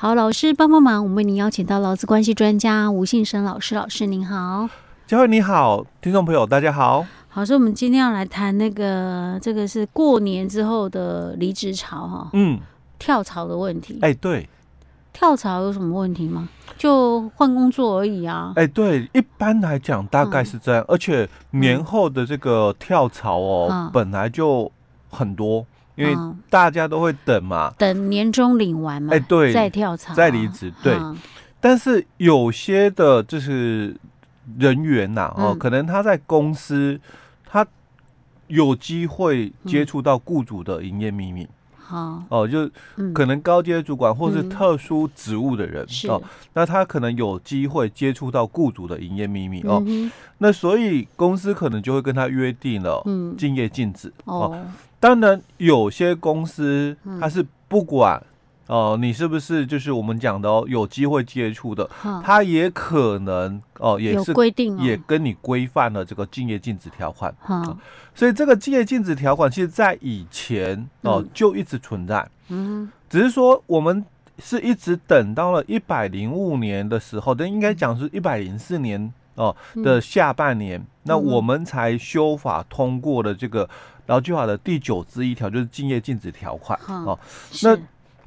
好，老师帮帮忙，我们为您邀请到劳资关系专家吴信生老师，老师您好，佳慧你好，听众朋友大家好。好，所以我们今天要来谈那个，这个是过年之后的离职潮哈，嗯，跳槽的问题。哎，对，跳槽有什么问题吗？就换工作而已啊。哎，对，一般来讲大概是这样，而且年后的这个跳槽哦，本来就很多。因为大家都会等嘛，等年终领完嘛，哎，对，再跳槽，再离职，对。但是有些的就是人员呐，哦，可能他在公司，他有机会接触到雇主的营业秘密，好，哦，就可能高阶主管或是特殊职务的人哦，那他可能有机会接触到雇主的营业秘密哦，那所以公司可能就会跟他约定了，嗯，竞业禁止哦。当然，有些公司它是不管哦、你是不是就是我们讲的哦，有机会接触的，它也可能哦、呃，也是规定，也跟你规范了这个竞业禁止条款。嗯，所以这个竞业禁止条款，其实在以前哦、呃、就一直存在。嗯，只是说我们是一直等到了一百零五年的时候，但应该讲是一百零四年哦、呃、的下半年，那我们才修法通过了这个。劳基法的第九之一条就是竞业禁止条款哦。那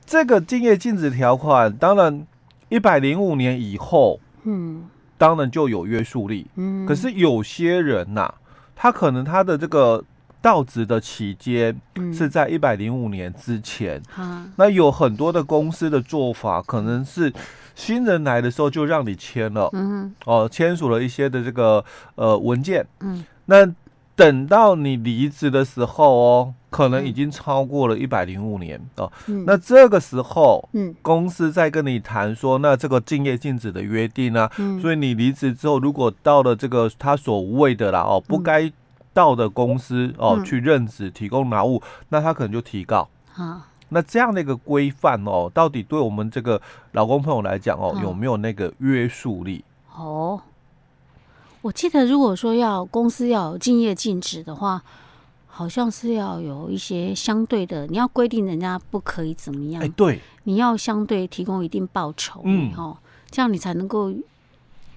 这个竞业禁止条款，当然一百零五年以后，嗯，当然就有约束力。嗯，可是有些人呐、啊，他可能他的这个到职的期间是在一百零五年之前。嗯，那有很多的公司的做法，可能是新人来的时候就让你签了。嗯，哦，签署了一些的这个呃文件。嗯，那。等到你离职的时候哦，可能已经超过了一百零五年哦。嗯、那这个时候，嗯，公司在跟你谈说，那这个敬业禁止的约定呢、啊？嗯、所以你离职之后，如果到了这个他所谓的啦哦，不该到的公司哦、嗯、去任职提供劳务，那他可能就提告。好，那这样的一个规范哦，到底对我们这个老公朋友来讲哦，有没有那个约束力？哦。我记得，如果说要公司要有竞业禁止的话，好像是要有一些相对的，你要规定人家不可以怎么样？哎，对，你要相对提供一定报酬，嗯，哦，这样你才能够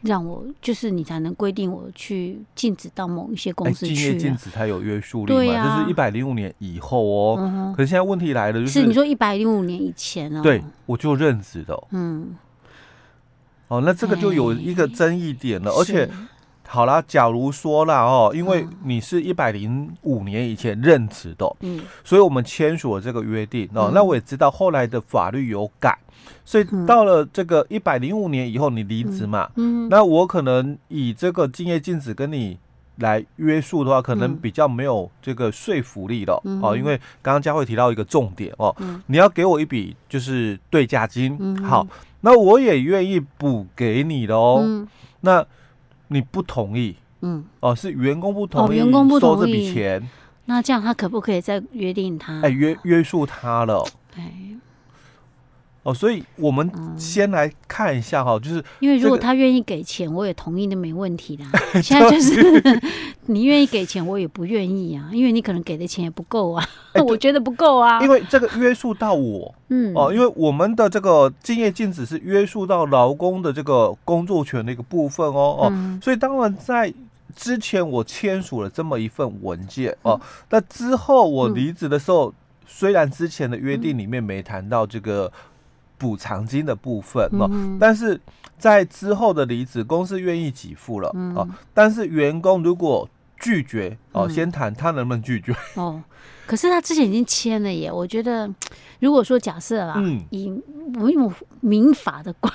让我，就是你才能规定我去禁止到某一些公司去。竞业禁止才有约束力嘛？这是一百零五年以后哦。可是现在问题来了，就是你说一百零五年以前哦，对，我就任职的，嗯，哦，那这个就有一个争议点了，而且。好啦，假如说了哦，因为你是一百零五年以前任职的，嗯，所以我们签署了这个约定哦。嗯、那我也知道后来的法律有改，所以到了这个一百零五年以后你离职嘛，嗯，那我可能以这个敬业禁止跟你来约束的话，可能比较没有这个说服力了，嗯、哦。因为刚刚佳慧提到一个重点哦，嗯、你要给我一笔就是对价金，嗯、好，那我也愿意补给你的哦，嗯、那。你不同意，嗯，哦，是员工不同意，员工不同意。收这笔钱，那这样他可不可以再约定他？哎，约约束他了，哎，哦，所以我们先来看一下哈，就是因为如果他愿意给钱，我也同意，那没问题的。现在就是 你愿意给钱，我也不愿意啊，因为你可能给的钱也不够啊，我觉得不够啊，因为这个约束到我，嗯，哦，因为我们的这个竞业禁止是约束到劳工的这个工作权的一个部分哦，哦，所以当然在之前我签署了这么一份文件哦，那之后我离职的时候，虽然之前的约定里面没谈到这个补偿金的部分哦，但是在之后的离职，公司愿意给付了啊，但是员工如果拒绝哦，先谈他能不能拒绝哦。可是他之前已经签了耶，我觉得如果说假设啦，嗯、以我用民法的观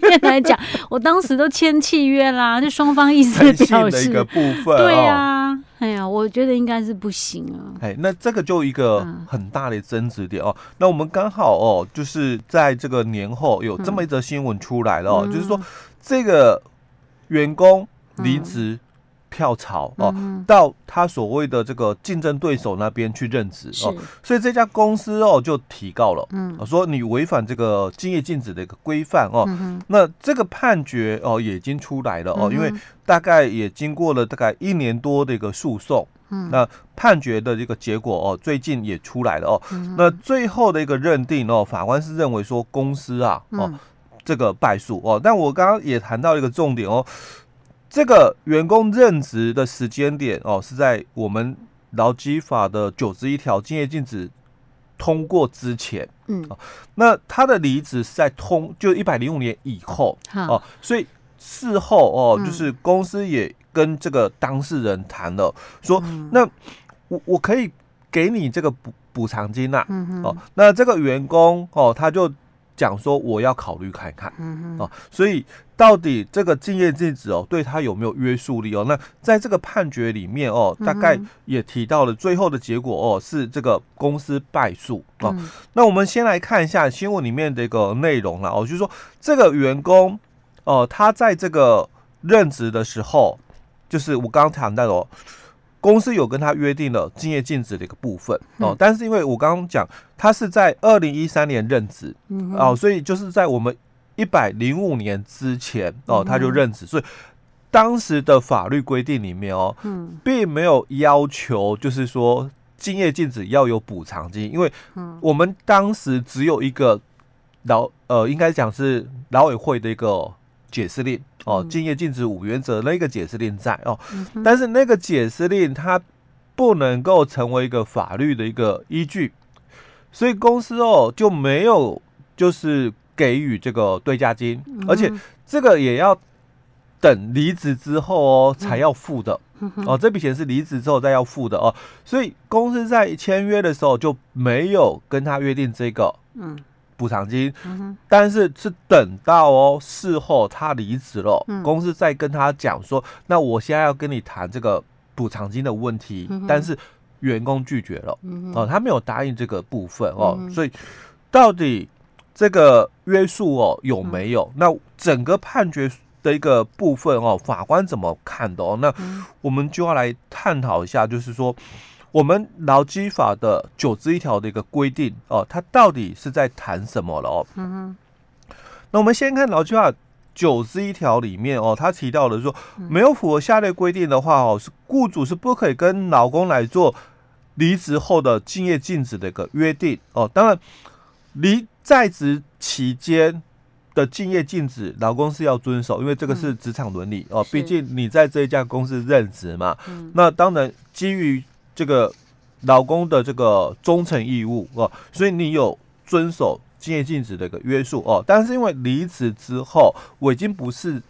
念来讲，我当时都签契约啦，就双方意思表示的一个部分，对呀、哎呀，我觉得应该是不行啊。哎，那这个就一个很大的争执点哦。那我们刚好哦，就是在这个年后有这么一则新闻出来了就是说这个员工离职。嗯跳槽哦，到他所谓的这个竞争对手那边去任职哦，所以这家公司哦就提告了，嗯，说你违反这个竞业禁止的一个规范哦，那这个判决哦也已经出来了哦，因为大概也经过了大概一年多的一个诉讼嗯，那判决的这个结果哦，最近也出来了哦。嗯、那最后的一个认定哦，法官是认为说公司啊哦、嗯、这个败诉哦。但我刚刚也谈到一个重点哦，这个员工任职的时间点哦，是在我们劳基法的九十一条竞业禁止通过之前，嗯，那他的离职是在通就一百零五年以后哦，所以事后哦，就是公司也。跟这个当事人谈了，说那我我可以给你这个补补偿金呐、啊，哦，那这个员工哦，他就讲说我要考虑看看，嗯哦，所以到底这个敬业禁止哦，对他有没有约束力哦？那在这个判决里面哦，大概也提到了最后的结果哦，是这个公司败诉哦。那我们先来看一下新闻里面的一个内容了哦，就是说这个员工哦，他在这个任职的时候。就是我刚刚谈到的，公司有跟他约定了竞业禁止的一个部分哦，但是因为我刚刚讲他是在二零一三年任职哦，所以就是在我们一百零五年之前哦，他就任职，所以当时的法律规定里面哦，并没有要求就是说竞业禁止要有补偿金，因为我们当时只有一个劳呃，应该讲是劳委会的一个解释令。哦，竞业禁止五原则那个解释令在哦，但是那个解释令它不能够成为一个法律的一个依据，所以公司哦就没有就是给予这个对价金，而且这个也要等离职之后哦才要付的。哦，这笔钱是离职之后再要付的哦，所以公司在签约的时候就没有跟他约定这个嗯。补偿金，但是是等到哦事后他离职了，公司再跟他讲说，那我现在要跟你谈这个补偿金的问题，但是员工拒绝了。哦，他没有答应这个部分哦，所以到底这个约束哦有没有？那整个判决的一个部分哦，法官怎么看的哦？那我们就要来探讨一下，就是说。我们劳基法的九十一条的一个规定哦，它到底是在谈什么了哦？嗯哼。那我们先看劳基法九十一条里面哦，它提到的说，没有符合下列规定的话哦，是雇主是不可以跟劳工来做离职后的敬业禁止的一个约定哦。当然，离在职期间的敬业禁止，劳工是要遵守，因为这个是职场伦理哦。毕竟你在这一家公司任职嘛，那当然基于。这个劳工的这个忠诚义务哦，所以你有遵守竞业禁止的一个约束哦。但是因为离职之后，我已经不是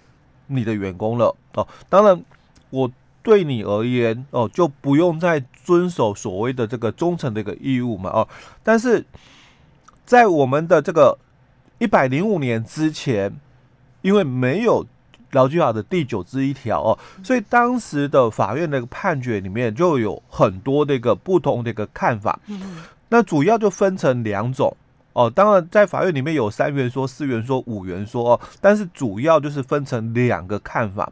你的员工了哦。当然，我对你而言哦，就不用再遵守所谓的这个忠诚的一个义务嘛哦。但是在我们的这个一百零五年之前，因为没有。劳基法的第九之一条哦，所以当时的法院的判决里面就有很多的一个不同的一个看法。那主要就分成两种哦，当然在法院里面有三元说、四元说、五元说哦，但是主要就是分成两个看法。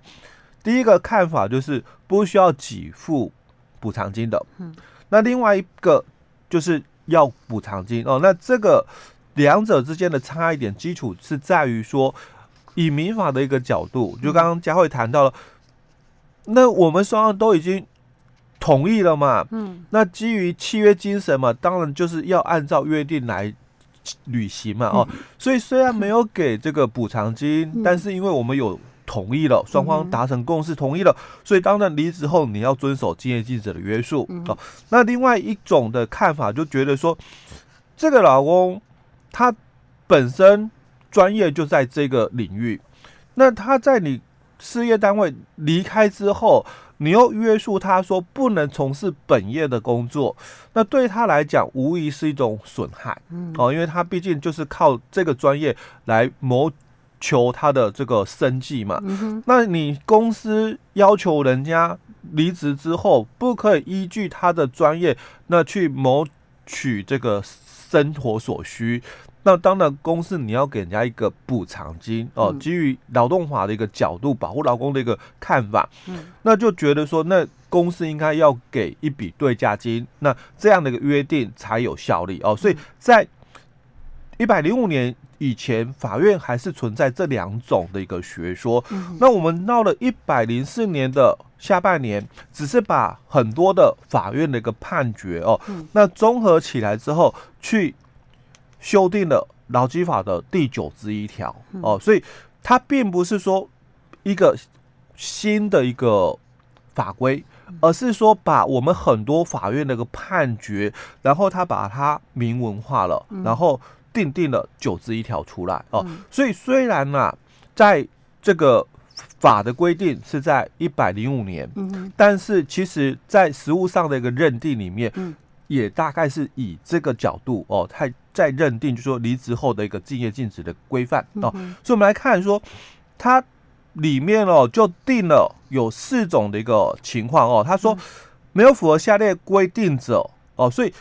第一个看法就是不需要给付补偿金的，那另外一个就是要补偿金哦。那这个两者之间的差异点基础是在于说。以民法的一个角度，就刚刚佳慧谈到了，那我们双方都已经同意了嘛，嗯，那基于契约精神嘛，当然就是要按照约定来履行嘛，哦，所以虽然没有给这个补偿金，但是因为我们有同意了，双方达成共识同意了，所以当然离职后你要遵守竞业禁止的约束，哦，那另外一种的看法就觉得说，这个老公他本身。专业就在这个领域，那他在你事业单位离开之后，你又约束他说不能从事本业的工作，那对他来讲无疑是一种损害，哦，因为他毕竟就是靠这个专业来谋求他的这个生计嘛。那你公司要求人家离职之后，不可以依据他的专业，那去谋取这个生活所需。那当然，公司你要给人家一个补偿金哦，基于劳动法的一个角度，保护劳工的一个看法，嗯，那就觉得说，那公司应该要给一笔对价金，那这样的一个约定才有效力哦。所以在一百零五年以前法院还是存在这两种的一个学说。嗯、那我们到了一百零四年的下半年，只是把很多的法院的一个判决哦，嗯、那综合起来之后，去修订了劳基法的第九之一条哦，所以它并不是说一个新的一个法规。而是说，把我们很多法院的一个判决，然后他把它明文化了，然后定定了九之一条出来哦。所以虽然啊，在这个法的规定是在一百零五年，但是其实在实务上的一个认定里面，也大概是以这个角度哦，他在认定，就是说离职后的一个敬业禁止的规范哦。所以我们来看说，它。里面哦，就定了有四种的一个情况哦。他说没有符合下列规定者哦，所以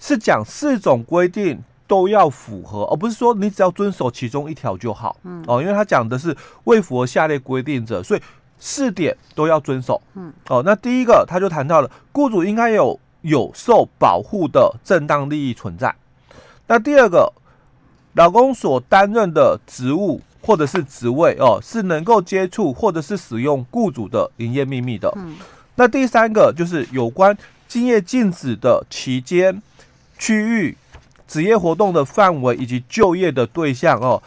是讲四种规定都要符合，而不是说你只要遵守其中一条就好。嗯哦，因为他讲的是未符合下列规定者，所以四点都要遵守。嗯哦，那第一个他就谈到了雇主应该有有受保护的正当利益存在。那第二个，老公所担任的职务。或者是职位哦，是能够接触或者是使用雇主的营业秘密的。嗯，那第三个就是有关竞业禁止的期间、区域、职业活动的范围以及就业的对象哦，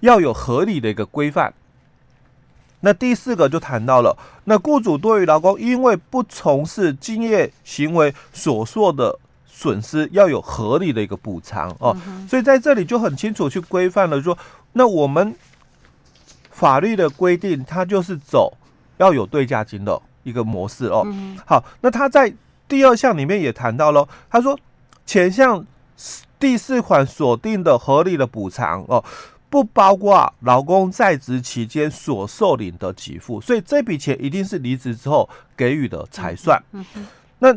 要有合理的一个规范。那第四个就谈到了，那雇主对于劳工因为不从事竞业行为所受的损失，要有合理的一个补偿哦。嗯、所以在这里就很清楚去规范了说，那我们。法律的规定，它就是走要有对价金的一个模式哦。嗯、好，那他在第二项里面也谈到了，他说前项第四款锁定的合理的补偿哦，不包括老公在职期间所受领的给付，所以这笔钱一定是离职之后给予的才算。嗯嗯、那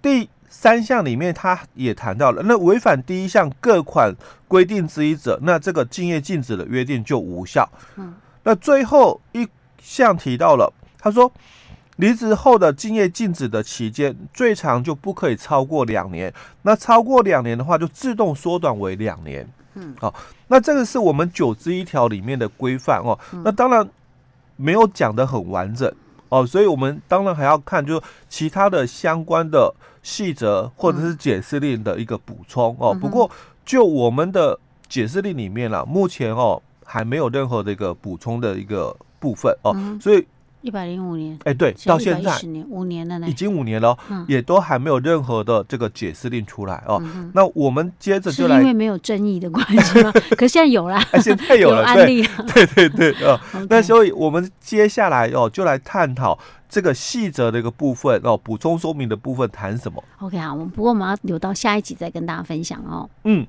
第三项里面他也谈到了，那违反第一项各款规定之一者，那这个竞业禁止的约定就无效。嗯，那最后一项提到了，他说离职后的竞业禁止的期间最长就不可以超过两年，那超过两年的话就自动缩短为两年。嗯，好，那这个是我们九之一条里面的规范哦。那当然没有讲得很完整哦，所以我们当然还要看就其他的相关的。细则或者是解释令的一个补充哦，不过就我们的解释令里面了，目前哦还没有任何的一个补充的一个部分哦，所以一百零五年，哎对，到现在五年了呢，已经五年了，也都还没有任何的这个解释令出来哦。那我们接着就来，因为没有争议的关系吗？可现在有了，现在有了 案例，对对对啊。那所以我们接下来哦就来探讨。这个细则的一个部分哦，补充说明的部分谈什么？OK 啊，我们不过我们要留到下一集再跟大家分享哦。嗯。